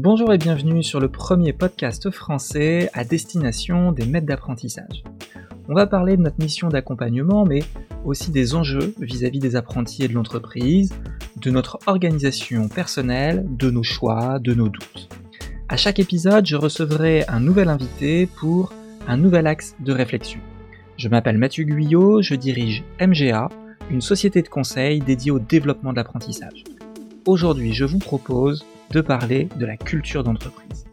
Bonjour et bienvenue sur le premier podcast français à destination des maîtres d'apprentissage. On va parler de notre mission d'accompagnement, mais aussi des enjeux vis-à-vis des apprentis et de l'entreprise, de notre organisation personnelle, de nos choix, de nos doutes. À chaque épisode, je recevrai un nouvel invité pour un nouvel axe de réflexion. Je m'appelle Mathieu Guyot, je dirige MGA, une société de conseil dédiée au développement de l'apprentissage. Aujourd'hui, je vous propose de parler de la culture d'entreprise.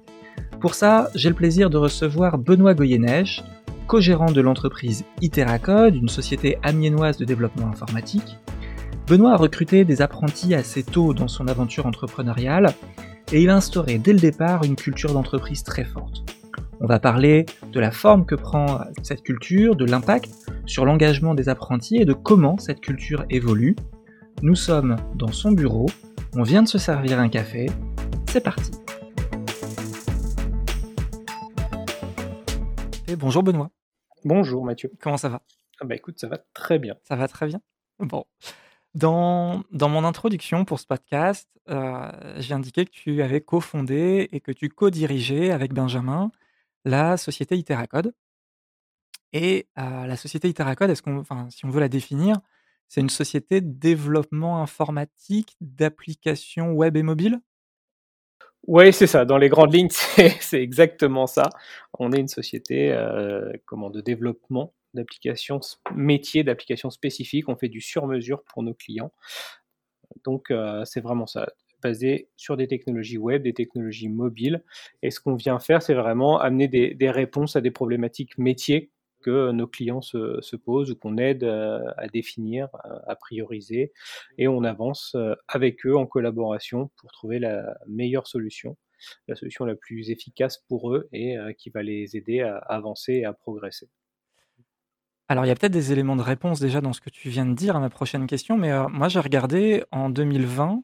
Pour ça, j'ai le plaisir de recevoir Benoît Goyeneche, co-gérant de l'entreprise Iteracode, une société amiénoise de développement informatique. Benoît a recruté des apprentis assez tôt dans son aventure entrepreneuriale et il a instauré dès le départ une culture d'entreprise très forte. On va parler de la forme que prend cette culture, de l'impact sur l'engagement des apprentis et de comment cette culture évolue. Nous sommes dans son bureau on vient de se servir un café, c'est parti. Et bonjour Benoît. Bonjour Mathieu. Comment ça va? Ah bah écoute, ça va très bien. Ça va très bien? Bon. Dans, dans mon introduction pour ce podcast, euh, j'ai indiqué que tu avais cofondé et que tu co-dirigeais avec Benjamin la société Iteracode. Et euh, la société Iteracode, est-ce qu'on, enfin, si on veut la définir, c'est une société de développement informatique d'applications web et mobile? Oui, c'est ça. Dans les grandes lignes, c'est exactement ça. On est une société, euh, de développement d'applications métiers, d'applications spécifiques. On fait du sur-mesure pour nos clients. Donc, euh, c'est vraiment ça, basé sur des technologies web, des technologies mobiles. Et ce qu'on vient faire, c'est vraiment amener des réponses à des problématiques métiers que nos clients se, posent ou qu'on aide euh, à définir, à prioriser, et on avance euh, avec eux en collaboration pour trouver la meilleure solution, la solution la plus efficace pour eux et euh, qui va les aider à avancer et à progresser. Alors, il y a peut-être des éléments de réponse déjà dans ce que tu viens de dire à ma prochaine question, mais moi j'ai regardé en 2020,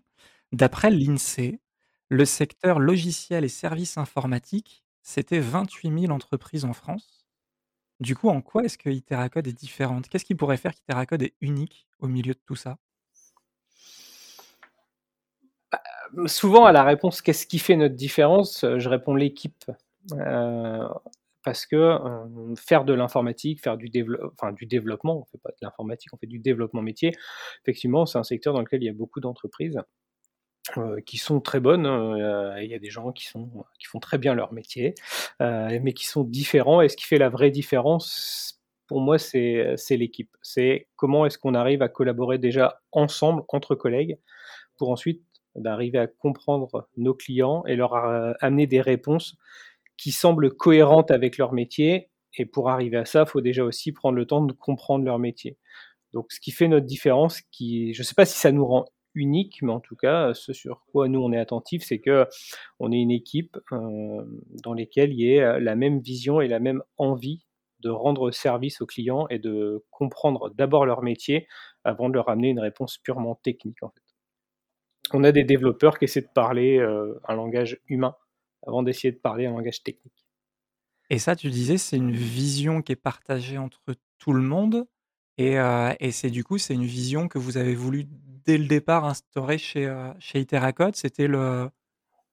d'après l'INSEE, le secteur logiciel et services informatiques, c'était 28 000 entreprises en France. Du coup, en quoi est-ce que Iteracode est différente? Qu'est-ce qui pourrait faire qu'Iteracode est unique au milieu de tout ça? Bah, souvent à la réponse «Qu'est-ce qui fait notre différence?» je réponds «L'équipe». parce que, faire de l'informatique, faire du enfin du développement, on fait pas de l'informatique, on fait du développement métier. Effectivement, c'est un secteur dans lequel il y a beaucoup d'entreprises. Euh, qui sont très bonnes. Hein, il y a des gens qui, sont, qui font très bien leur métier, euh, mais qui sont différents. Et ce qui fait la vraie différence, pour moi, c'est l'équipe. C'est comment est-ce qu'on arrive à collaborer déjà ensemble, entre collègues, pour ensuite bah, arriver à comprendre nos clients et leur euh, amener des réponses qui semblent cohérentes avec leur métier. Et pour arriver à ça, il faut déjà aussi prendre le temps de comprendre leur métier. Donc, ce qui fait notre différence, qui, je ne sais pas si ça nous rend unique, mais en tout cas, ce sur quoi nous on est attentif, c'est que on est une équipe euh, dans laquelle il y ait la même vision et la même envie de rendre service aux clients et de comprendre d'abord leur métier avant de leur amener une réponse purement technique. On a des développeurs qui essaient de parler euh, un langage humain avant d'essayer de parler un langage technique. Et ça, tu disais, c'est une vision qui est partagée entre tout le monde. Euh, et c'est du coup, c'est une vision que vous avez voulu dès le départ instauré chez, euh, chez Iteracode C'était le,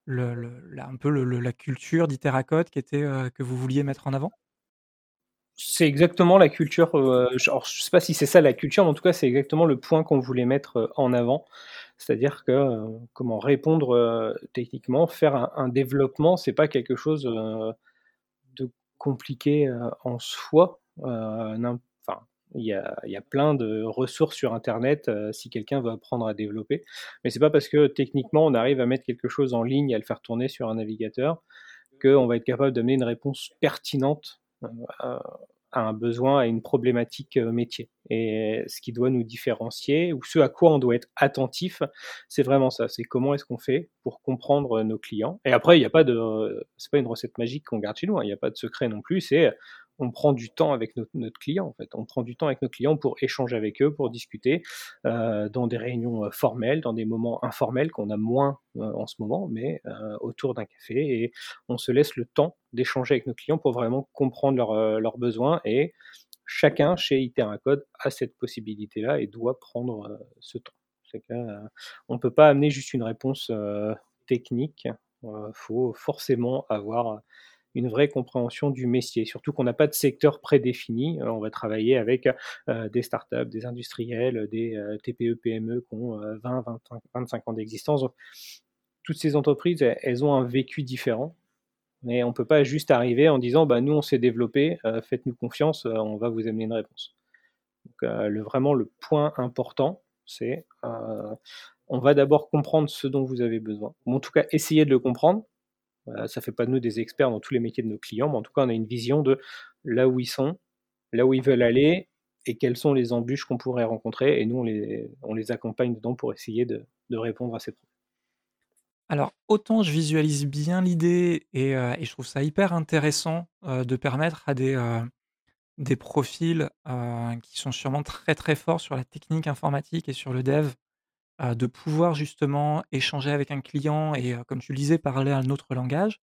un peu la culture d'Iteracode euh, que vous vouliez mettre en avant? C'est exactement la culture. Euh, je ne sais pas si c'est ça la culture, mais en tout cas, c'est exactement le point qu'on voulait mettre en avant. C'est-à-dire que comment répondre techniquement, faire un, un développement, c'est pas quelque chose de compliqué en soi. Il y, a, il y a, plein de ressources sur Internet euh, si quelqu'un veut apprendre à développer. Mais c'est pas parce que techniquement on arrive à mettre quelque chose en ligne et à le faire tourner sur un navigateur qu'on va être capable d'amener une réponse pertinente euh, à un besoin, à une problématique euh, métier. Et ce qui doit nous différencier, ou ce à quoi on doit être attentif, c'est vraiment ça. C'est comment est-ce qu'on fait pour comprendre nos clients. Et après, il n'y a pas de, c'est pas une recette magique qu'on garde chez nous. Hein. Il n'y a pas de secret non plus. C'est on prend du temps avec notre, client en fait. On prend du temps avec nos clients pour échanger avec eux, pour discuter euh, dans des réunions euh, formelles, dans des moments informels qu'on a moins euh, en ce moment, mais autour d'un café et on se laisse le temps d'échanger avec nos clients pour vraiment comprendre leurs besoins et chacun chez Iteracode a cette possibilité-là et doit prendre ce temps. on ne peut pas amener juste une réponse technique Il faut forcément avoir une vraie compréhension du métier, surtout qu'on n'a pas de secteur prédéfini. on va travailler avec des startups, des industriels, des TPE, PME qui ont 20, 25 ans d'existence. Toutes ces entreprises, elles ont un vécu différent. Mais on ne peut pas juste arriver en disant bah, nous on s'est développé, faites-nous confiance, on va vous amener une réponse. Donc, le, vraiment le point important, c'est on va d'abord comprendre ce dont vous avez besoin. En tout cas, essayer de le comprendre. Ça ne fait pas de nous des experts dans tous les métiers de nos clients, mais en tout cas, on a une vision de là où ils sont, là où ils veulent aller et quelles sont les embûches qu'on pourrait rencontrer. Et nous, on les, on les accompagne dedans pour essayer de, de répondre à ces problèmes. Alors, autant je visualise bien l'idée et, euh, je trouve ça hyper intéressant euh, de permettre à des, euh, des profils qui sont sûrement très très forts sur la technique informatique et sur le dev, de pouvoir justement échanger avec un client et, comme tu le disais, parler un autre langage.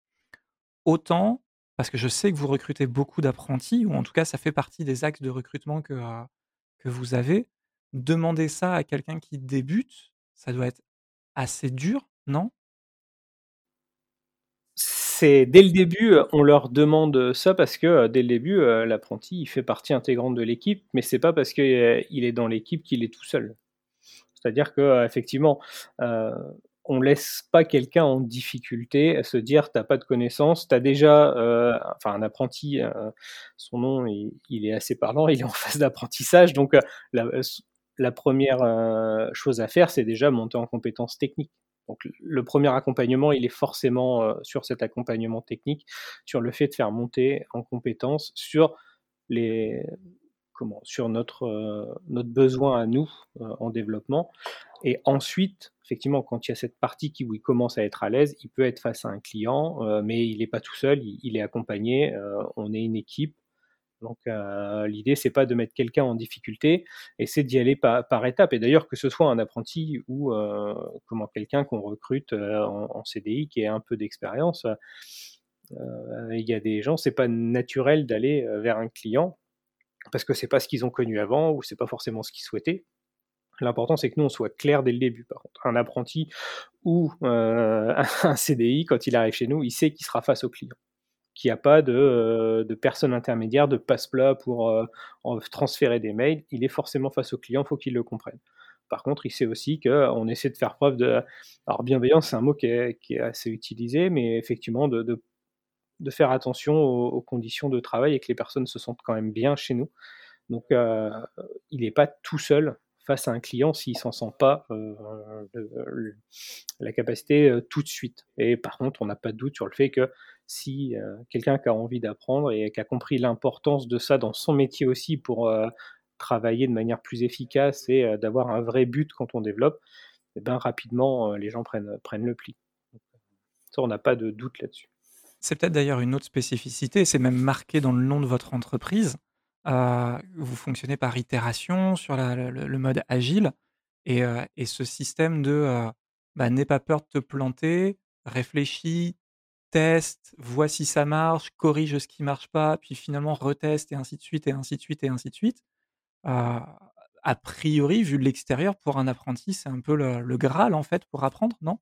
Autant, parce que je sais que vous recrutez beaucoup d'apprentis, ou en tout cas ça fait partie des axes de recrutement que, que vous avez, demander ça à quelqu'un qui débute, ça doit être assez dur, non? C'est dès le début, on leur demande ça parce que, dès le début, l'apprenti, il fait partie intégrante de l'équipe, mais c'est pas parce qu'il est dans l'équipe qu'il est tout seul. C'est-à-dire qu'effectivement, euh, on laisse pas quelqu'un en difficulté à se dire: «Tu pas de connaissances, tu as déjà», enfin un apprenti, son nom il est assez parlant, il est en phase d'apprentissage donc la première chose à faire, c'est déjà monter en compétences techniques. Donc le premier accompagnement, il est forcément euh, sur cet accompagnement technique, sur le fait de faire monter en compétences sur les sur notre euh, notre besoin à nous euh, en développement. Et ensuite, effectivement, quand il y a cette partie qui où il commence à être à l'aise, il peut être face à un client, mais il n'est pas tout seul, il, est accompagné. on est une équipe donc euh, l'idée c'est pas de mettre quelqu'un en difficulté, et c'est d'y aller par, par étapes. Et d'ailleurs que ce soit un apprenti ou euh, comment quelqu'un qu'on recrute euh, en, CDI qui a un peu d'expérience, il y a des gens c'est pas naturel d'aller vers un client parce que c'est pas ce qu'ils ont connu avant ou c'est pas forcément ce qu'ils souhaitaient. L'important, c'est que nous, on soit clair dès le début. Par contre, un apprenti ou un CDI, quand il arrive chez nous, il sait qu'il sera face au client qu'il n'y a pas de, euh, de personne intermédiaire, de passe-plat pour euh, transférer des mails. Il est forcément face au client, il faut qu'il le comprenne. Par contre, il sait aussi qu'on essaie de faire preuve de... Alors, bienveillance, c'est un mot qui est, assez utilisé, mais effectivement, de, faire attention aux, conditions de travail et que les personnes se sentent quand même bien chez nous. Donc, euh, il n'est pas tout seul face à un client s'il s'en sent pas la capacité tout de suite. Et par contre, on n'a pas de doute sur le fait que si euh, quelqu'un qui a envie d'apprendre et qui a compris l'importance de ça dans son métier aussi pour euh, travailler de manière plus efficace et euh, d'avoir un vrai but quand on développe, eh ben, rapidement, les gens prennent, le pli. On n'a pas de doute là-dessus. C'est peut-être d'ailleurs une autre spécificité, c'est même marqué dans le nom de votre entreprise. vous fonctionnez par itération sur le, mode agile et, ce système de bah, n'aie pas peur de te planter, réfléchis, teste, vois si ça marche, corrige ce qui marche pas, puis finalement reteste et ainsi de suite et ainsi de suite et ainsi de suite. a priori, vu de l'extérieur, pour un apprenti, c'est un peu le, Graal en fait pour apprendre, non?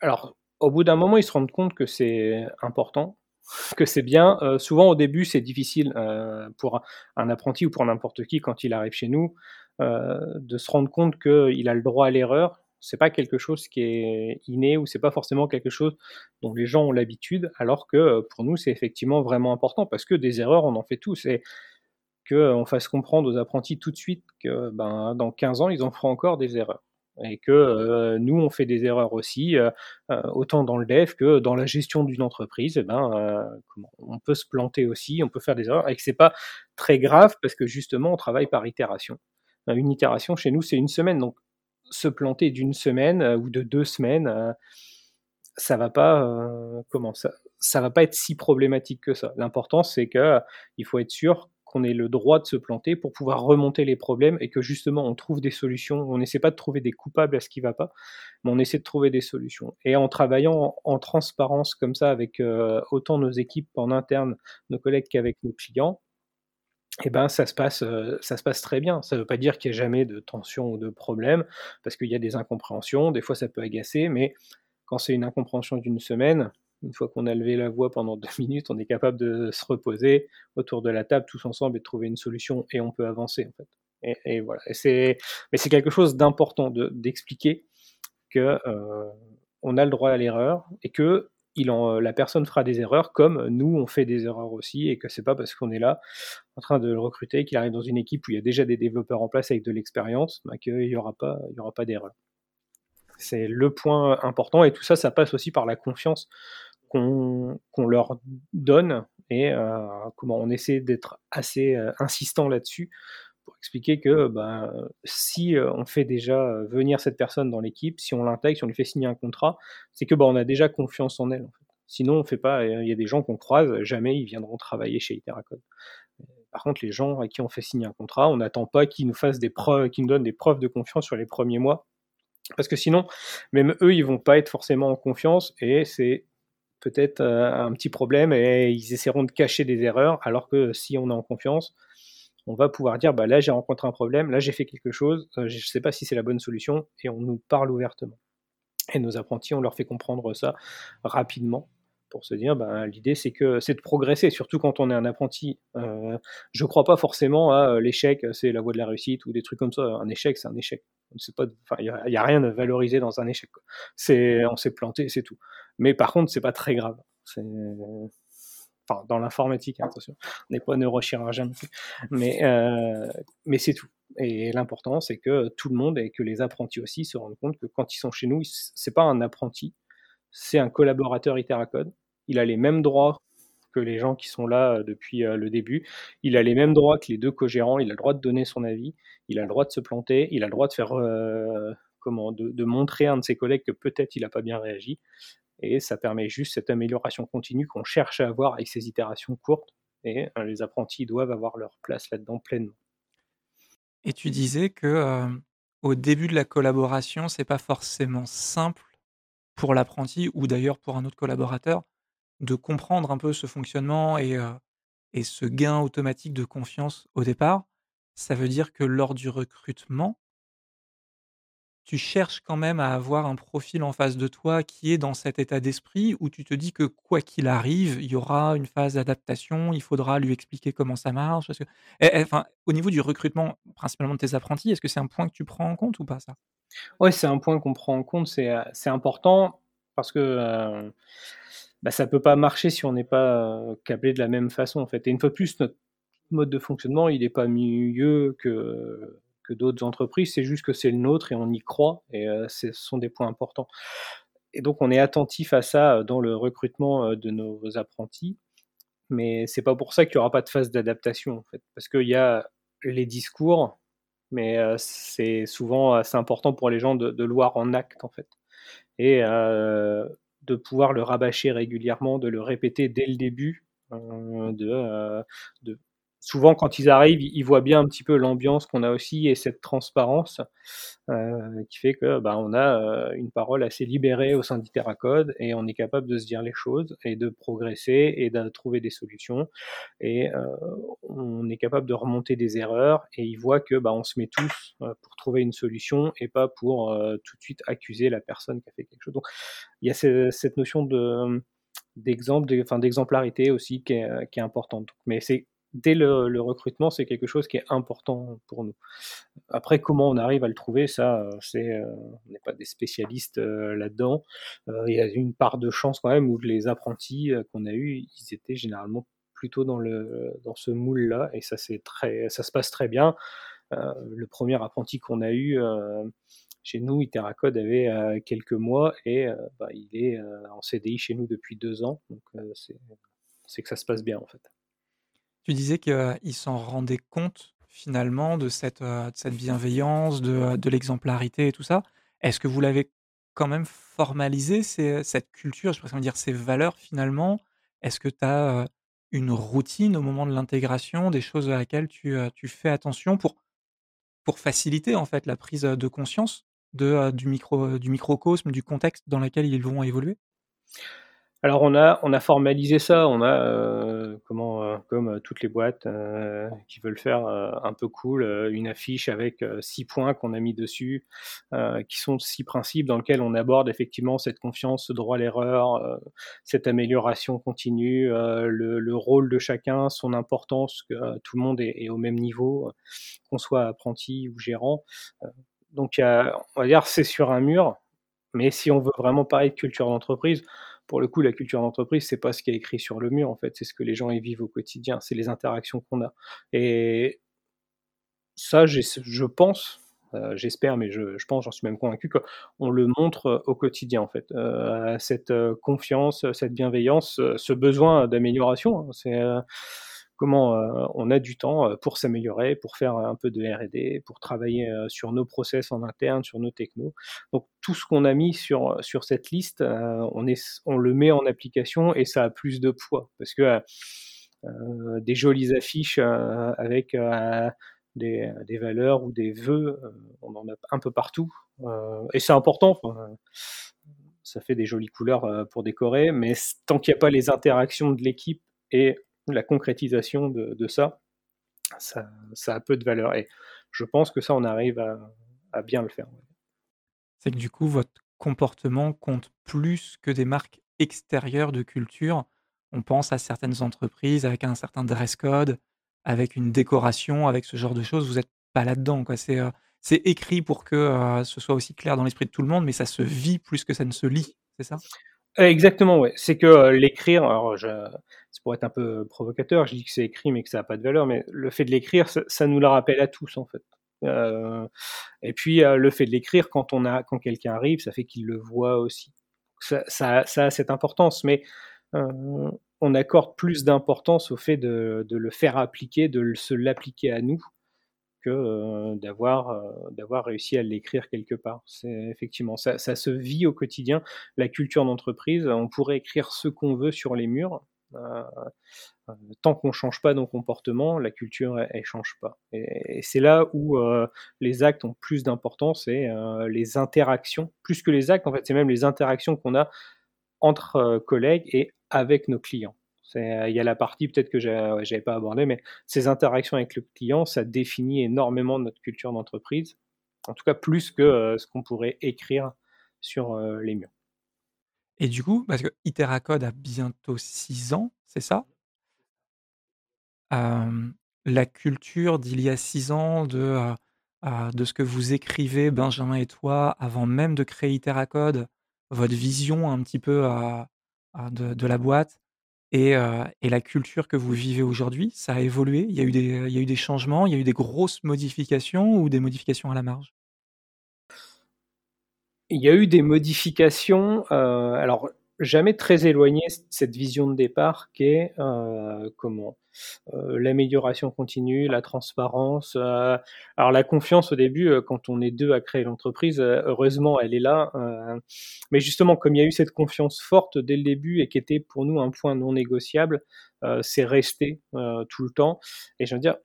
Alors, au bout d'un moment, ils se rendent compte que c'est important, que c'est bien. souvent, au début, c'est difficile pour un apprenti ou pour n'importe qui quand il arrive chez nous de se rendre compte qu'il a le droit à l'erreur. C'est pas quelque chose qui est inné ou c'est pas forcément quelque chose dont les gens ont l'habitude, alors que euh, pour nous c'est effectivement vraiment important parce que des erreurs on en fait tous. Et qu'on euh, fasse comprendre aux apprentis tout de suite que ben, dans 15 ans ils en feront encore des erreurs et que euh, nous on fait des erreurs aussi autant dans le dev que dans la gestion d'une entreprise eh ben on peut se planter aussi on peut faire des erreurs et que c'est pas très grave parce que justement on travaille par itération une itération chez nous c'est une semaine donc se planter d'une semaine euh, ou de deux semaines, euh, ça va pas euh, comment ça ça va pas être si problématique que ça. L'important c'est que il faut être sûr qu'on ait le droit de se planter pour pouvoir remonter les problèmes et que justement on trouve des solutions. On n'essaie pas de trouver des coupables à ce qui va pas, mais on essaie de trouver des solutions. Et en travaillant en, transparence comme ça avec autant nos équipes en interne, nos collègues qu'avec nos clients, eh ben, ça se passe, euh, ça se passe très bien. Ça ne veut pas dire qu'il n'y a jamais de tension ou de problème, parce qu'il y a des incompréhensions, des fois ça peut agacer, mais Quand c'est une incompréhension d'une semaine, une fois qu'on a levé la voix pendant deux minutes, on est capable de se reposer autour de la table tous ensemble et de trouver une solution et on peut avancer en fait. Et, voilà. c'est, mais c'est quelque chose d'important d'expliquer que euh, on a le droit à l'erreur et que il en, la personne fera des erreurs comme nous on fait des erreurs aussi et que c'est pas parce qu'on est là en train de le recruter qu'il arrive dans une équipe où il y a déjà des développeurs en place avec de l'expérience bah, qu'il n'y aura pas il y aura pas d'erreur. C'est le point important et tout ça ça passe aussi par la confiance qu'on leur donne et euh, comment on essaie d'être assez euh, insistant là-dessus pour expliquer que bah, si euh, on fait déjà venir cette personne dans l'équipe, si on l'intègre, si on lui fait signer un contrat, c'est que bah, on a déjà confiance en elle. Sinon, on fait pas. Il y a des gens qu'on croise, jamais ils viendront travailler chez Iteracode. Par contre, les gens à qui on fait signer un contrat, on n'attend pas qu'ils nous fassent des preuves, qu'ils donnent des preuves de confiance sur les premiers mois, parce que sinon, même eux, ils vont pas être forcément en confiance, et c'est peut-être euh, un petit problème, et ils essaieront de cacher des erreurs, alors que si on est en confiance, on va pouvoir dire bah là j'ai rencontré un problème, là j'ai fait quelque chose, euh, je ne sais pas si c'est la bonne solution, et on nous parle ouvertement. Et nos apprentis, on leur fait comprendre ça rapidement pour se dire bah, l'idée c'est que c'est de progresser, surtout quand on est un apprenti. Euh, je ne crois pas forcément à euh, l'échec, c'est la voie de la réussite ou des trucs comme ça. Un échec, c'est un échec. Il n'y a, rien à valoriser dans un échec. C'est, on s'est planté, c'est tout. Mais par contre, c'est pas très grave. Enfin dans l'informatique, hein, attention, on n'est pas neurochirurgien, mais, euh, mais c'est tout. Et l'important, c'est que tout le monde et que les apprentis aussi se rendent compte que quand ils sont chez nous, c'est pas un apprenti, c'est un collaborateur Iteracode. Il a les mêmes droits que les gens qui sont là euh, depuis euh, le début. Il a les mêmes droits que les deux co-gérants. Il a le droit de donner son avis. Il a le droit de se planter. Il a le droit de faire comment, de, montrer à un de ses collègues que peut-être il n'a pas bien réagi. Et ça permet juste cette amélioration continue qu'on cherche à avoir avec ces itérations courtes. Et euh, les apprentis doivent avoir leur place là-dedans pleinement. Et tu disais que euh, au début de la collaboration, c'est pas forcément simple pour l'apprenti ou d'ailleurs pour un autre collaborateur de comprendre un peu ce fonctionnement et, et ce gain automatique de confiance au départ. Ça veut dire que lors du recrutement, tu cherches quand même à avoir un profil en face de toi qui est dans cet état d'esprit où tu te dis que quoi qu'il arrive, il y aura une phase d'adaptation, il faudra lui expliquer comment ça marche? Que eh, eh, enfin, au niveau du recrutement, principalement de tes apprentis, est-ce que c'est un point que tu prends en compte ou pas ça? Ouais, c'est un point qu'on prend en compte, c'est, important parce que, bah, ça peut pas marcher si on n'est pas, heu, câblé de la même façon, en fait et une fois de plus, notre mode de fonctionnement, il est pas mieux que que d'autres entreprises, c'est juste que c'est le nôtre et on y croit, et euh, ce sont des points importants. Et donc on est attentif à ça euh, dans le recrutement euh, de nos apprentis, mais c'est pas pour ça qu'il n'y aura pas de phase d'adaptation, en fait, parce qu'il y a les discours, mais c'est souvent assez important pour les gens de, de, le voir en acte, en fait. Et de pouvoir le rabâcher régulièrement, de le répéter dès le début, de, de, souvent quand ils arrivent, ils voient bien un petit peu l'ambiance qu'on a aussi et cette transparence euh, qui fait que bah, on a euh, une parole assez libérée au sein d'Iteracode et on est capable de se dire les choses et de progresser et de trouver des solutions et euh, on est capable de remonter des erreurs et ils voient que bah, on se met tous pour trouver une solution et pas pour tout de suite accuser la personne qui a fait quelque chose. Donc il y a cette notion de d'exemple, enfin d'exemplarité aussi qui est, qui est importante. Mais c'est dès le, recrutement, c'est quelque chose qui est important pour nous. Après, comment on arrive à le trouver, ça, euh, c'est, euh, on n'est pas des spécialistes euh, là-dedans. il y a une part de chance quand même où les apprentis qu'on a eus, ils étaient généralement plutôt dans le dans ce moule-là, et ça c'est très, ça se passe très bien. le premier apprenti qu'on a eu chez nous, Iteracode avait quelques mois et bah, il est en CDI chez nous depuis deux ans, donc c'est que ça se passe bien en fait. Tu disais qu'ils s'en rendaient compte finalement de cette, de cette bienveillance, de, de l'exemplarité et tout ça. Est-ce que vous l'avez quand même formalisé, cette culture, je pourrais dire ces valeurs finalement. Est-ce que tu as une routine au moment de l'intégration, des choses à laquelle tu, tu fais attention pour, pour faciliter en fait la prise de conscience de, du, micro, du microcosme, du contexte dans lequel ils vont évoluer? Alors on a on a formalisé ça, on a, heu, comment, heu, comme, heu, toutes les boîtes, heu, qui veulent faire, heu, un peu cool, heu, une affiche avec, 6 points qu'on a mis dessus, qui sont 6 principes dans lesquels on aborde effectivement cette confiance, ce droit à l'erreur, cette amélioration continue, le le rôle de chacun, son importance, que tout le monde est est au même niveau, qu'on soit apprenti ou gérant. Donc y a on va dire c'est sur un mur, mais si on veut vraiment parler de culture d'entreprise, pour le coup, la culture d'entreprise, c'est pas ce qui est écrit sur le mur, en fait, c'est ce que les gens y vivent au quotidien, c'est les interactions qu'on a. Et ça, je pense, heu, j'espère, mais je pense, j'en suis même convaincu qu'on le montre, au quotidien, en fait. Heu, cette, confiance, cette bienveillance, ce besoin d'amélioration, hein, c'est, heu, on a du temps, heu, pour s'améliorer, pour faire un peu de R&D, pour travailler, sur nos process en interne, sur nos technos. Donc tout ce qu'on a mis sur, sur cette liste, on est on le met en application et ça a plus de poids. Parce que, des jolies affiches, avec, des des valeurs ou des vœux, on en a un peu partout, et c'est important, ça fait des jolies couleurs, pour décorer, mais tant qu'il y a pas les interactions de l'équipe et la concrétisation de ça, ça a peu de valeur et je pense que ça, on arrive à bien le faire. C'est que du coup, votre comportement compte plus que des marques extérieures de culture. On pense à certaines entreprises avec un certain dress code, avec une décoration, avec ce genre de choses. Vous êtes pas là-dedans, quoi. C'est, écrit pour que, heu, ce soit aussi clair dans l'esprit de tout le monde, mais ça se vit plus que ça ne se lit, c'est ça? Exactement, ouais. C'est que, heu, l'écrire, alors je ça pourrait être un peu provocateur, je dis que c'est écrit, mais que ça a pas de valeur, mais le fait de l'écrire, ça ça nous le rappelle à tous, en fait. Heu, et puis, heu, le fait de l'écrire quand on a quand quelqu'un arrive, ça fait qu'il le voit aussi. Ça ça ça a cette importance, mais, heu, on accorde plus d'importance au fait de de le faire appliquer, de se l'appliquer à nous d'avoir, réussi à l'écrire quelque part. C'est effectivement, ça ça se vit au quotidien. La culture d'entreprise, on pourrait écrire ce qu'on veut sur les murs, tant qu'on change pas nos comportements, la culture, elle elle change pas et c'est là où, les actes ont plus d'importance et les interactions, plus que les actes, en fait, c'est même les interactions qu'on a entre, collègues et avec nos clients. C'est, il y a la partie peut-être que j'avais pas abordée, mais ces interactions avec le client, ça définit énormément notre culture d'entreprise. En tout cas, plus que, heu, ce qu'on pourrait écrire sur, heu, les murs. Et du coup, parce que Iteracode a bientôt 6 ans, c'est ça? La culture d'il y a 6 ans, de, de ce que vous écrivez, Benjamin et toi, avant même de créer Iteracode, votre vision un petit peu, de de la boîte et heu et la culture que vous vivez aujourd'hui, ça a évolué? Il y a eu des, changements, il y a eu des grosses modifications ou des modifications à la marge? Il y a eu des modifications, heu, alors jamais très éloignées c cette vision de départ qui est, heu, comment? Heu, l'amélioration continue, la transparence, heu, alors la confiance au début, heu, quand on est 2 à créer l'entreprise, heu, heureusement elle est là, heu, mais justement comme il y a eu cette confiance forte dès le début et qui était pour nous un point non négociable, c'est resté, tout le temps et je veux dire,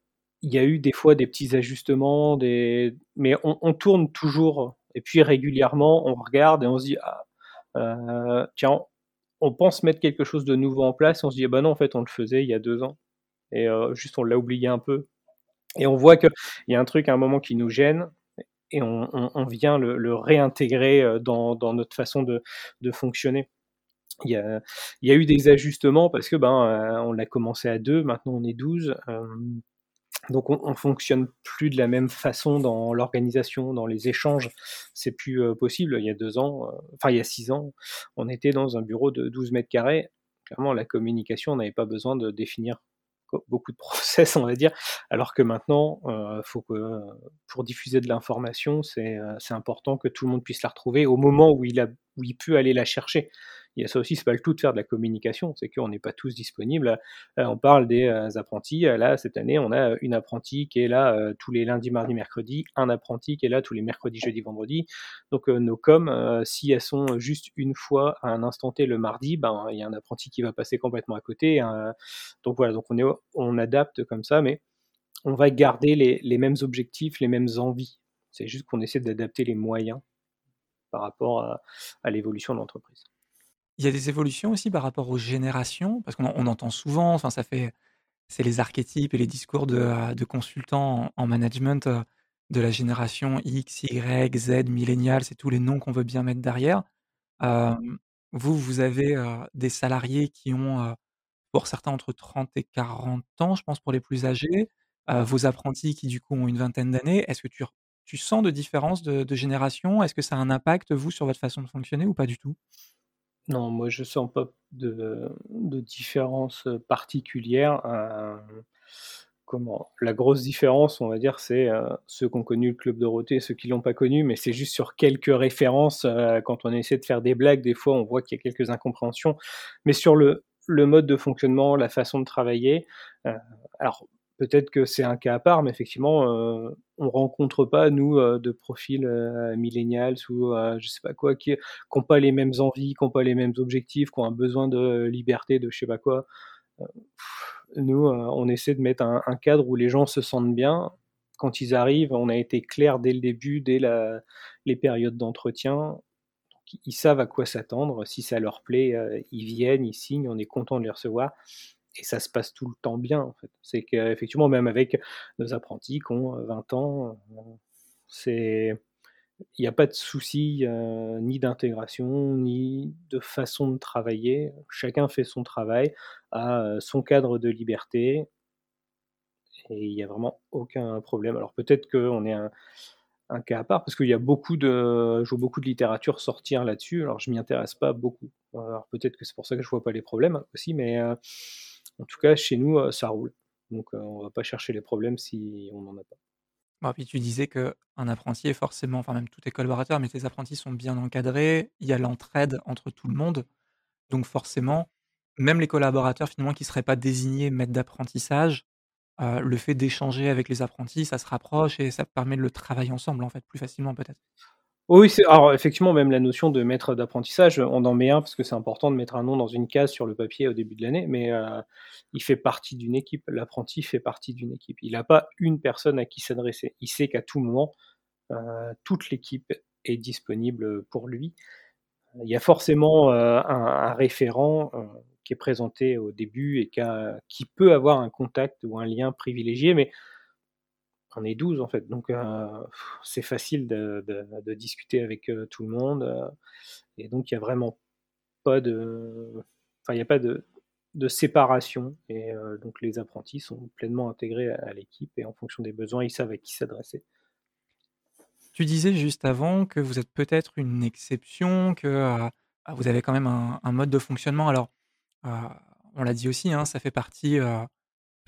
il y a eu des fois des petits ajustements, des mais on on tourne toujours et puis régulièrement on regarde et on se dit: «Ah, heu, tiens, on pense mettre quelque chose de nouveau en place» on se dit: «Ah bah non, en fait, on le faisait il y a 2 ans» et heu, juste on l'a oublié un peu et on voit qu'il y a un truc à un moment qui nous gêne et on vient le réintégrer, heu, dans notre façon de fonctionner. Il y a eu des ajustements parce que, ben, on l'a commencé à 2, maintenant on est 12, hem, donc on on fonctionne plus de la même façon dans l'organisation, dans les échanges. C'est plus, heu, possible. Il y a 2 ans, heu, enfin il y a 6 ans, on était dans un bureau de 12 mètres carrés. Clairement, la communication, on n'avait pas besoin de définir co beaucoup de process, on va dire, alors que maintenant, heu, faut que pour diffuser de l'information, c'est important que tout le monde puisse la retrouver au moment où il a où il peut aller la chercher. Il y a ça aussi, c'est pas le tout de faire de la communication, c'est qu'on n'est pas tous disponibles. Heu, on parle des, heu, apprentis, là, cette année, on a une apprentie qui est là, tous les lundis, mardis, mercredis, un apprenti qui est là tous les mercredis, jeudis, vendredis. Donc, nos coms, si elles sont juste une fois à un instant T le mardi, ben, il y a un apprenti qui va passer complètement à côté, hein, donc voilà, donc on est on adapte comme ça, mais on va garder les mêmes objectifs, les mêmes envies. C'est juste qu'on essaie d'adapter les moyens par rapport à l'évolution de l'entreprise. Il y a des évolutions aussi par rapport aux générations? Parce qu'on on entend souvent, enfin ça fait c'est les archétypes et les discours de, de consultants en en management, heu, de la génération X, Y, Z, millénial, c'est tous les noms qu'on veut bien mettre derrière. Vous, vous avez, heu, des salariés qui ont, pour certains entre 30 et 40 ans, je pense pour les plus âgés, vos apprentis qui du coup ont une vingtaine d'années. Est-ce que tu sens de différence de de génération? Est-ce que ça a un impact, vous, sur votre façon de fonctionner ou pas du tout? Non, moi je sens pas de différence, heu, particulière, hem, comment? La grosse différence, on va dire, c'est, heu, ceux qui ont connu le Club Dorothée et ceux qui l'ont pas connu, mais c'est juste sur quelques références, quand on essaie de faire des blagues, des fois, on voit qu'il y a quelques incompréhensions. Mais sur le le mode de fonctionnement, la façon de travailler, alors peut-être que c'est un cas à part, mais effectivement, heu, on rencontre pas nous, heu, de profils, heu, millennials ou, je sais pas quoi, qui qui ont pas les mêmes envies, qui ont pas les mêmes objectifs, qui ont un besoin de liberté, de je sais pas quoi. Nous, on essaie de mettre un cadre où les gens se sentent bien. Quand ils arrivent, on a été clair dès le début, dès les périodes d'entretien. Ils savent à quoi s'attendre. Si ça leur plaît, ils viennent, ils signent, on est content de les recevoir et ça se passe tout le temps bien, en fait. C'est qu'effectivement, même avec nos apprentis qui ont, heu, 20 ans, heu, c'est il y a pas de souci, heu, ni d'intégration, ni de façon de travailler. Chacun fait son travail, a, son cadre de liberté et il y a vraiment aucun problème. Alors peut-être qu'on est un cas à part parce qu'il y a beaucoup de je vois beaucoup de littérature sortir là-dessus, alors je m'y intéresse pas beaucoup. Alors peut-être que c'est pour ça que je vois pas les problèmes aussi, mais en tout cas chez nous, heu, ça roule. Donc heu, on va pas chercher les problèmes si on en a pas. Bah, puis tu disais qu'un apprenti est forcément enfin même tous tes collaborateurs, mais tes apprentis sont bien encadrés, il y a l'entraide entre tout le monde, donc forcément, même les collaborateurs finalement qui seraient pas désignés maîtres d'apprentissage, heu, le fait d'échanger avec les apprentis, ça se rapproche et ça permet de le travailler ensemble, en fait, plus facilement peut-être? Oui, alors effectivement, même la notion de maître d'apprentissage, on en met un parce que c'est important de mettre un nom dans une case sur le papier au début de l'année, mais heu, il fait partie d'une équipe. L'apprenti fait partie d'une équipe. Il a pas une personne à qui s'adresser. Il sait qu'à tout moment, heu, toute l'équipe est disponible, pour lui. Il y a forcément, un référent, qui est présenté au début et qui qui peut avoir un contact ou un lien privilégié, mais on est 12 en fait, donc heu, c'est facile de discuter avec, heu, tout le monde, heu et donc il y a vraiment pas de enfin, il a pas de séparation et donc les apprentis sont pleinement intégrés à l'équipe et en fonction des besoins, ils savent à qui s'adresser. Tu disais juste avant que vous êtes peut-être une exception, que, vous avez quand même un mode de fonctionnement. Alors, on l'a dit aussi, hein, ça fait partie,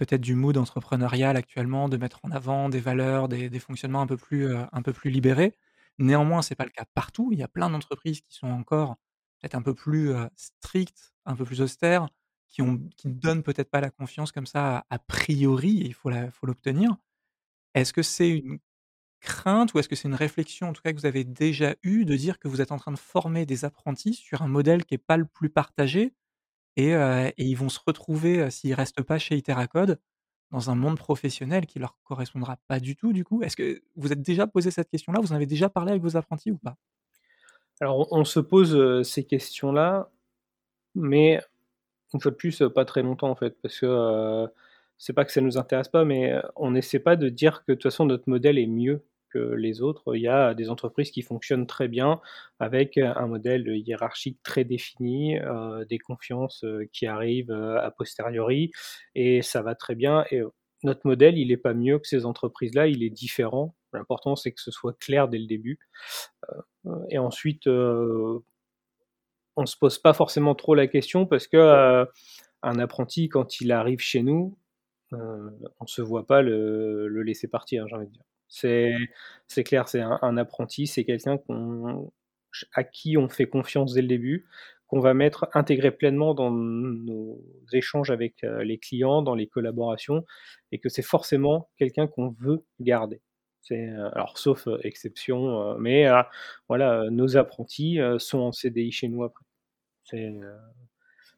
peut-être du mood entrepreneurial actuellement de mettre en avant des valeurs, des fonctionnements un peu plus, heu, un peu plus libérés. Néanmoins, c'est pas le cas partout. Il y a plein d'entreprises qui sont encore peut-être un peu plus, heu, strictes, un peu plus austères, qui ne donnent peut-être pas la confiance comme ça a priori et il faut l'obtenir. Est-ce que c'est une crainte ou est-ce que c'est une réflexion, en tout cas, que vous avez déjà eue de dire que vous êtes en train de former des apprentis sur un modèle qui est pas le plus partagé? Et ils vont se retrouver, heu, s'ils restent pas chez Iteracode, dans un monde professionnel qui leur correspondra pas du tout, du coup? Est-ce que vous êtes déjà posé cette question-là? Vous en avez déjà parlé avec vos apprentis ou pas? Alors on se pose, ces questions-là, mais une fois de plus, pas très longtemps en fait, parce que, c'est pas que ça nous intéresse pas, mais, on essaie pas de dire que de toute façon notre modèle est mieux les autres. Il y a des entreprises qui fonctionnent très bien avec, heu, un modèle hiérarchique très défini, heu, des confiances, heu, qui arrivent, a posteriori et ça va très bien notre modèle, il est pas mieux que ces entreprises-là, il est différent. L'important, c'est que ce soit clair dès le début, et ensuite, on se pose pas forcément trop la question parce que, un apprenti quand il arrive chez nous, on se voit pas le le laisser partir, j'ai envie de dire. C'est clair, c'est un apprenti, c'est quelqu'un à qui on fait confiance dès le début, qu'on va mettre intégrer pleinement dans nos échanges avec, heu, les clients, dans les collaborations et que c'est forcément quelqu'un qu'on veut garder. Heu, alors sauf, heu, exception, mais voilà, nos apprentis, sont en CDI chez nous après.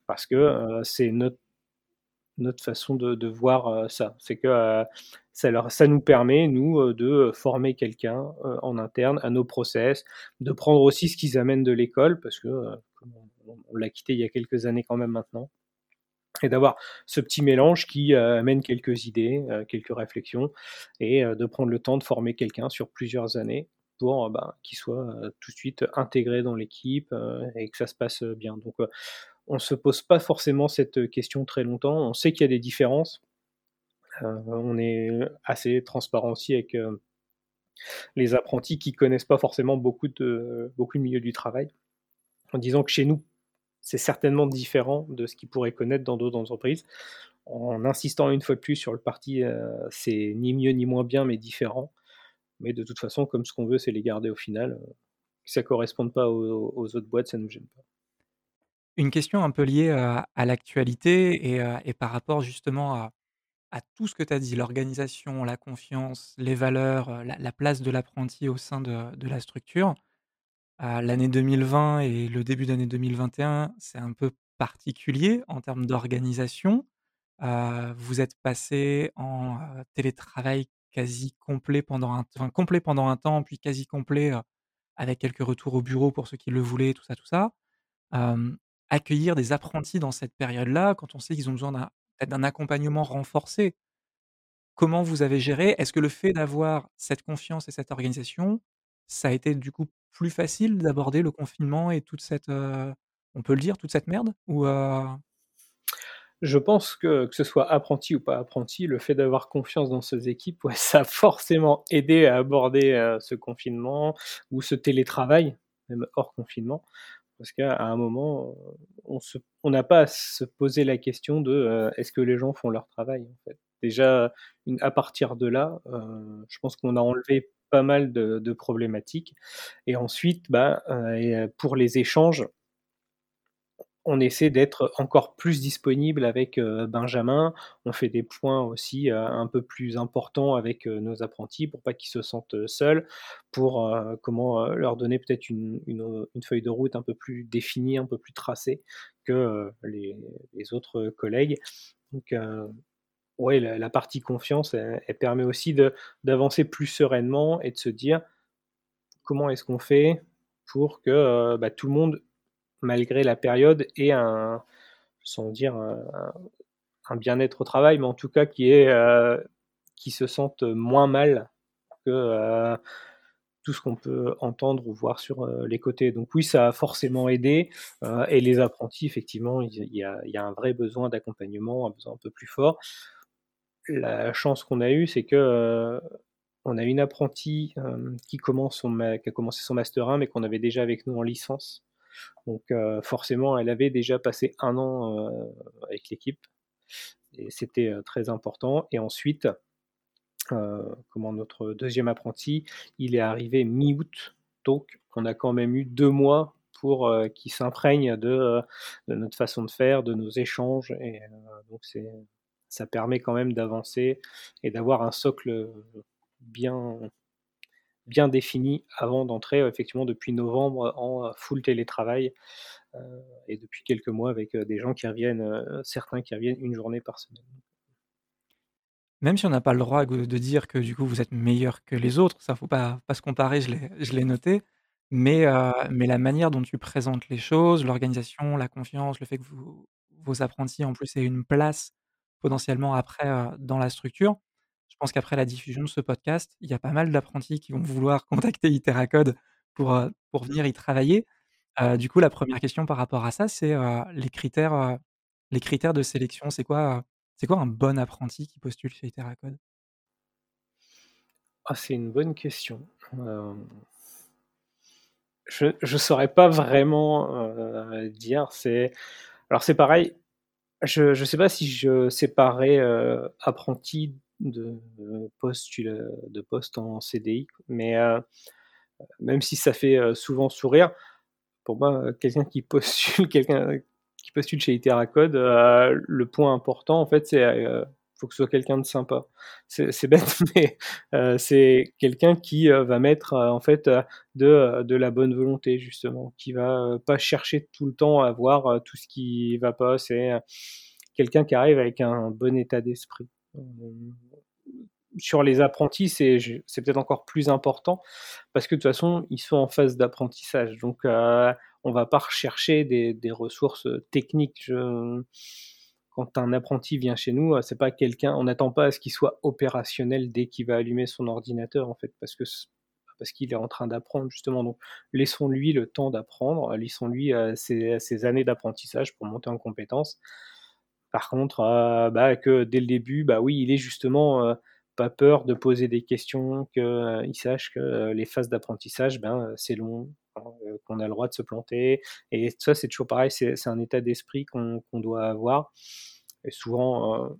Parce que, c'est notre notre façon de voir, heu, ça. C'est que, heu, ça nous permet, nous, heu, de, former quelqu'un, en interne à nos process, de prendre aussi ce qu'ils amènent de l'école parce que, on l'a quitté il y a quelques années quand même maintenant et d'avoir ce petit mélange qui amène quelques idées, quelques réflexions, et de prendre le temps de former quelqu'un sur plusieurs années pour bah, qu'il soit tout de suite intégré dans l'équipe et que ça se passe bien. Donc on ne se pose pas forcément cette question très longtemps, on sait qu'il y a des différences, on est assez transparent aussi avec les apprentis qui connaissent pas forcément beaucoup de, beaucoup milieu du travail, en disant que chez nous, c'est certainement différent de ce qu'ils pourraient connaître dans d'autres entreprises, en insistant une fois de plus sur le parti, euh, c'est ni mieux ni moins bien, mais différent. Mais de toute façon, comme ce qu'on veut, c'est les garder au final. Euh, que ça ne corresponde pas aux, autres boîtes, ça ne nous gêne pas. Une question un peu liée à, l'actualité et, par rapport justement à, tout ce que tu as dit, l'organisation, la confiance, les valeurs, la, place de l'apprenti au sein de, la structure l'année 2020 et le début d'année 2021, c'est un peu particulier en termes d'organisation. vous êtes passé en, télétravail quasi complet pendant un complet pendant un temps, puis quasi complet, avec quelques retours au bureau pour ceux qui le voulaient, tout ça, tout ça. Accueillir des apprentis dans cette période-là, quand on sait qu'ils ont besoin d'un accompagnement renforcé. Comment vous avez géré? Est-ce que le fait d'avoir cette confiance et cette organisation, ça a été du coup plus facile d'aborder le confinement et toute cette, on peut le dire, toute cette merde? Ou, Je pense que, que ce soit apprenti ou pas apprenti, le fait d'avoir confiance dans ces équipes, ça a forcément aidé à aborder, ce confinement ou ce télétravail, même hors confinement. Parce qu'à un moment, on n'a pas à se poser la question de, «Est-ce que les gens font leur travail?» Déjà, à partir de là, je pense qu'on a enlevé pas mal de, problématiques. Et ensuite, bah, euh, pour les échanges, on essaie d'être encore plus disponible avec euh, Benjamin. On fait des points aussi euh, un peu plus importants avec nos apprentis pour pas qu'ils se sentent seuls, pour comment leur donner peut-être une, feuille de route un peu plus définie, un peu plus tracée que les, autres collègues. Donc, ouais, la, partie confiance, elle, permet aussi d'avancer plus sereinement et de se dire comment est-ce qu'on fait pour que euh, bah, tout le monde, malgré la période, ait un, sans dire un, bien-être au travail, mais en tout cas qui, est, euh, qui se sentent moins mal que euh, tout ce qu'on peut entendre ou voir sur les côtés. Donc oui, ça a forcément aidé. et les apprentis, effectivement, il y, a, un vrai besoin d'accompagnement, un besoin un peu plus fort la chance qu'on a eue, c'est que euh, on a une apprentie euh, qui, qui a commencé son master 1, mais qu'on avait déjà avec nous en licence. Donc euh, forcément, elle avait déjà passé un an avec l'équipe, et c'était très important. Et ensuite, comment notre deuxième apprenti, il est arrivé mi-août, donc on a quand même eu deux mois pour qu'il s'imprègne de, de, notre façon de faire, de nos échanges, et donc c'est ça permet quand même d'avancer et d'avoir un socle bien, bien défini avant d'entrer effectivement depuis novembre en full télétravail euh, et depuis quelques mois avec euh, des gens qui reviennent, euh, certains qui reviennent une journée par semaine. Même si on n'a pas le droit de dire que du coup vous êtes meilleur que les autres, ça faut pas, se comparer, je l'ai noté, mais, la manière dont tu présentes les choses, l'organisation, la confiance, le fait que vos apprentis en plus aient une place potentiellement après, dans la structure. Je pense qu'après la diffusion de ce podcast, il y a pas mal d'apprentis qui vont vouloir contacter Iteracode pour, pour venir y travailler. du coup, la première question par rapport à ça, c'est, les critères, les critères de sélection. C'est quoi, quoi un bon apprenti qui postule chez Iteracode? Ah, c'est une bonne question. je ne saurais pas vraiment, dire. C'est alors c'est pareil, je ne sais pas si je séparais euh, apprenti de, poste, de poste en CDI, mais euh, même si ça fait euh, souvent sourire, pour moi, quelqu'un qui postule, quelqu'un qui postule chez Iteracode, le point important, en fait, c'est faut que ce soit quelqu'un de sympa. C'est bête, mais euh, c'est quelqu'un qui euh, va mettre euh, en fait de, de, la bonne volonté justement, qui va pas chercher tout le temps à voir tout ce qui va pas. C'est quelqu'un qui arrive avec un bon état d'esprit. Sur les apprentis, c'est peut-être encore plus important parce que de toute façon, ils sont en phase d'apprentissage. Donc, on va pas rechercher des, ressources techniques. Quand un apprenti vient chez nous, c'est pas quelqu'un, on n'attend pas à ce qu'il soit opérationnel dès qu'il va allumer son ordinateur en fait, parce qu'il est en train d'apprendre justement. Donc laissons-lui le temps d'apprendre, laissons-lui euh, années d'apprentissage pour monter en compétences. Par contre, euh, bah, que dès le début, bah oui, il est justement euh, pas peur de poser des questions, qu'il sache que les phases d'apprentissage, ben, c'est long, hein, qu'on a le droit de se planter. Et ça, c'est toujours pareil, c'est un état d'esprit qu'on doit avoir. Et souvent,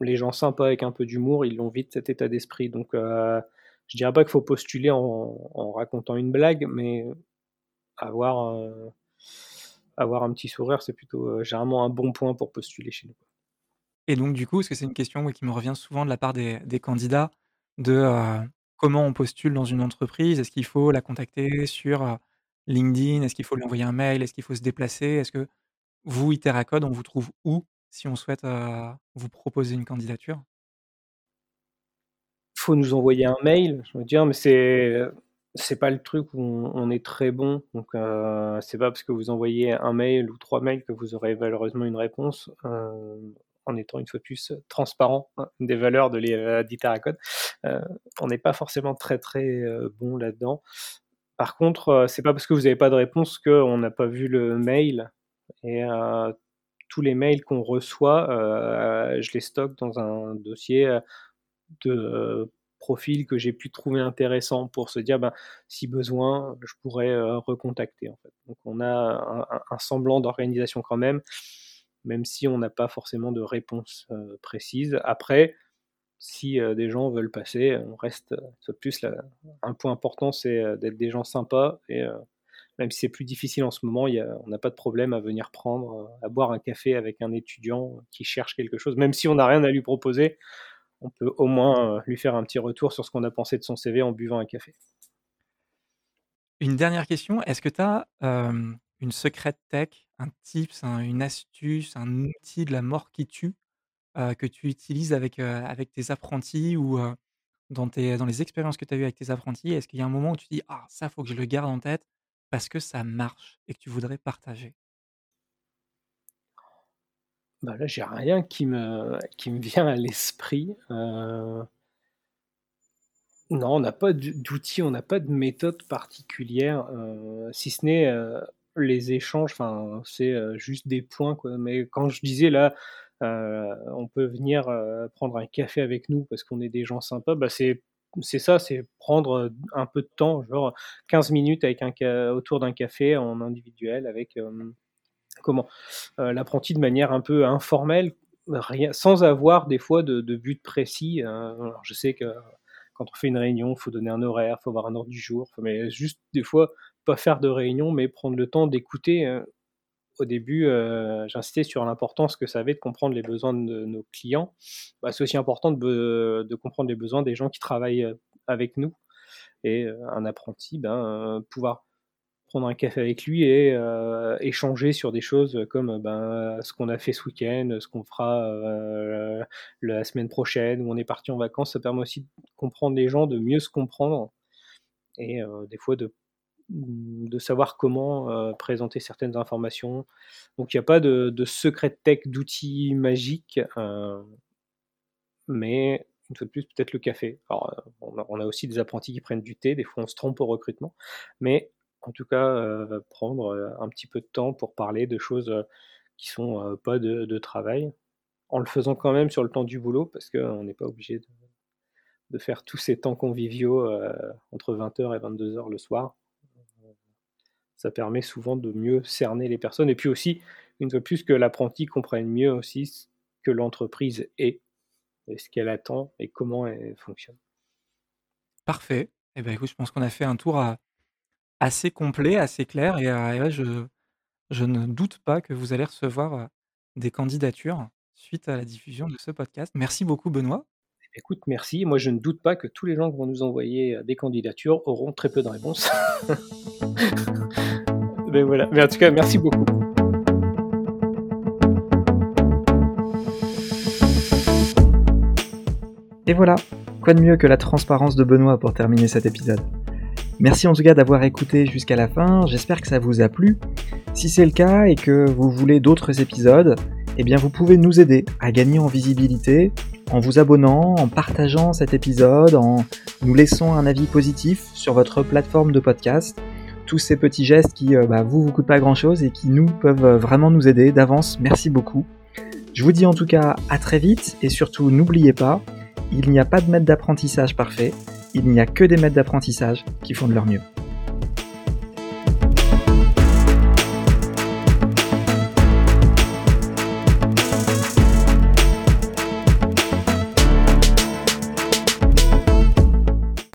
les gens sympas avec un peu d'humour, ils l'ont vite cet état d'esprit. Donc, je dirais pas qu'il faut postuler en, racontant une blague, mais avoir, avoir un petit sourire, c'est plutôt généralement un bon point pour postuler chez nous. Et donc, du coup, est-ce que c'est une question qui me revient souvent de la part des, candidats de comment on postule dans une entreprise? Est-ce qu'il faut la contacter sur LinkedIn? Est-ce qu'il faut lui envoyer un mail? Est-ce qu'il faut se déplacer? Est-ce que vous, Iteracode, on vous trouve où si on souhaite vous proposer une candidature? Il faut nous envoyer un mail, je veux dire, mais c'est c'est pas le truc où on, est très bon. Donc, c'est pas parce que vous envoyez un mail ou trois mails que vous aurez malheureusement une réponse en étant une fois plus transparent hein, des valeurs de l'Iteracode. Euh, on n'est pas forcément très très euh, bon là-dedans. Par contre, euh, c'est pas parce que vous n'avez pas de réponse qu'on n'a pas vu le mail. Et tous les mails qu'on reçoit, je les stocke dans un dossier de que j'ai pu trouver intéressant pour se dire ben, si besoin, je pourrais recontacter. En fait. Donc on a un semblant d'organisation quand même même si on n'a pas forcément de réponse précise. Après, si des gens veulent passer, on reste, plus, un point important, c'est d'être des gens sympas, et même si c'est plus difficile en ce moment, a, on n'a pas de problème à venir prendre, à boire un café avec un étudiant qui cherche quelque chose, même si on n'a rien à lui proposer, on peut au moins lui faire un petit retour sur ce qu'on a pensé de son CV en buvant un café. Une dernière question, est-ce que tu as une secrète tech, un tips, une astuce, un outil de la mort qui tue, que tu utilises avec, avec tes apprentis ou, dans tes dans les expériences que tu as eues avec tes apprentis? Est-ce qu'il y a un moment où tu dis: «Ah ça, faut que je le garde en tête parce que ça marche» et que tu voudrais partager? Bah, là, j'ai rien qui me qui me vient à l'esprit, Non, on n'a pas d'outils, on n'a pas de méthode particulière, si ce n'est, les échanges, enfin, c'est juste des points. Mais quand je disais là, on peut venir prendre un café avec nous parce qu'on est des gens sympas, bah c'est c'est ça, c'est prendre un peu de temps, genre 15 minutes avec un autour d'un café en individuel avec comment l'apprenti de manière un peu informelle, sans avoir des fois de, de but précis. alors je sais que quand on fait une réunion, il faut donner un horaire, il faut avoir un ordre du jour, mais juste des fois pas faire de réunion, mais prendre le temps d'écouter. Euh, au début, euh, j'insistais sur l'importance que ça avait de comprendre les besoins de nos clients. Bah, c'est aussi important de, comprendre les besoins des gens qui travaillent euh, avec nous. Et un apprenti, ben, pouvoir prendre un café avec lui et échanger sur des choses comme ben, ce qu'on a fait ce week-end, ce qu'on fera la semaine prochaine, où on est parti en vacances. Ça permet aussi de comprendre les gens, de mieux se comprendre et des fois de de savoir comment présenter certaines informations. Donc il n'y a pas de, secret tech, d'outils magiques, mais une fois de plus, peut-être le café. Alors, on a, aussi des apprentis qui prennent du thé, des fois on se trompe au recrutement, mais en tout cas, prendre un petit peu de temps pour parler de choses qui sont pas de, travail, en le faisant quand même sur le temps du boulot, parce qu'on n'est pas obligé de, faire tous ces temps conviviaux entre 20h et 22h le soir ça permet souvent de mieux cerner les personnes. Et puis aussi, une fois plus, que l'apprenti comprenne mieux aussi ce que l'entreprise est, et ce qu'elle attend et comment elle fonctionne. Parfait. Eh ben, écoute, je pense qu'on a fait un tour assez complet, assez clair. Et, euh, je, je ne doute pas que vous allez recevoir des candidatures suite à la diffusion de ce podcast. Merci beaucoup, Benoît. Écoute, merci. Moi, je ne doute pas que tous les gens qui vont nous envoyer des candidatures auront très peu de réponses. Mais voilà. Mais en tout cas, merci beaucoup. Et voilà, quoi de mieux que la transparence de Benoît pour terminer cet épisode? Merci en tout cas d'avoir écouté jusqu'à la fin, j'espère que ça vous a plu. Si c'est le cas et que vous voulez d'autres épisodes, eh bien vous pouvez nous aider à gagner en visibilité en vous abonnant, en partageant cet épisode, en nous laissant un avis positif sur votre plateforme de podcast. Tous ces petits gestes qui euh, bah, vous vous coûtent pas grand chose et qui nous peuvent euh, vraiment nous aider d'avance. Merci beaucoup. Je vous dis en tout cas à très vite et surtout n'oubliez pas, il n'y a pas de maître d'apprentissage parfait, il n'y a que des maîtres d'apprentissage qui font de leur mieux.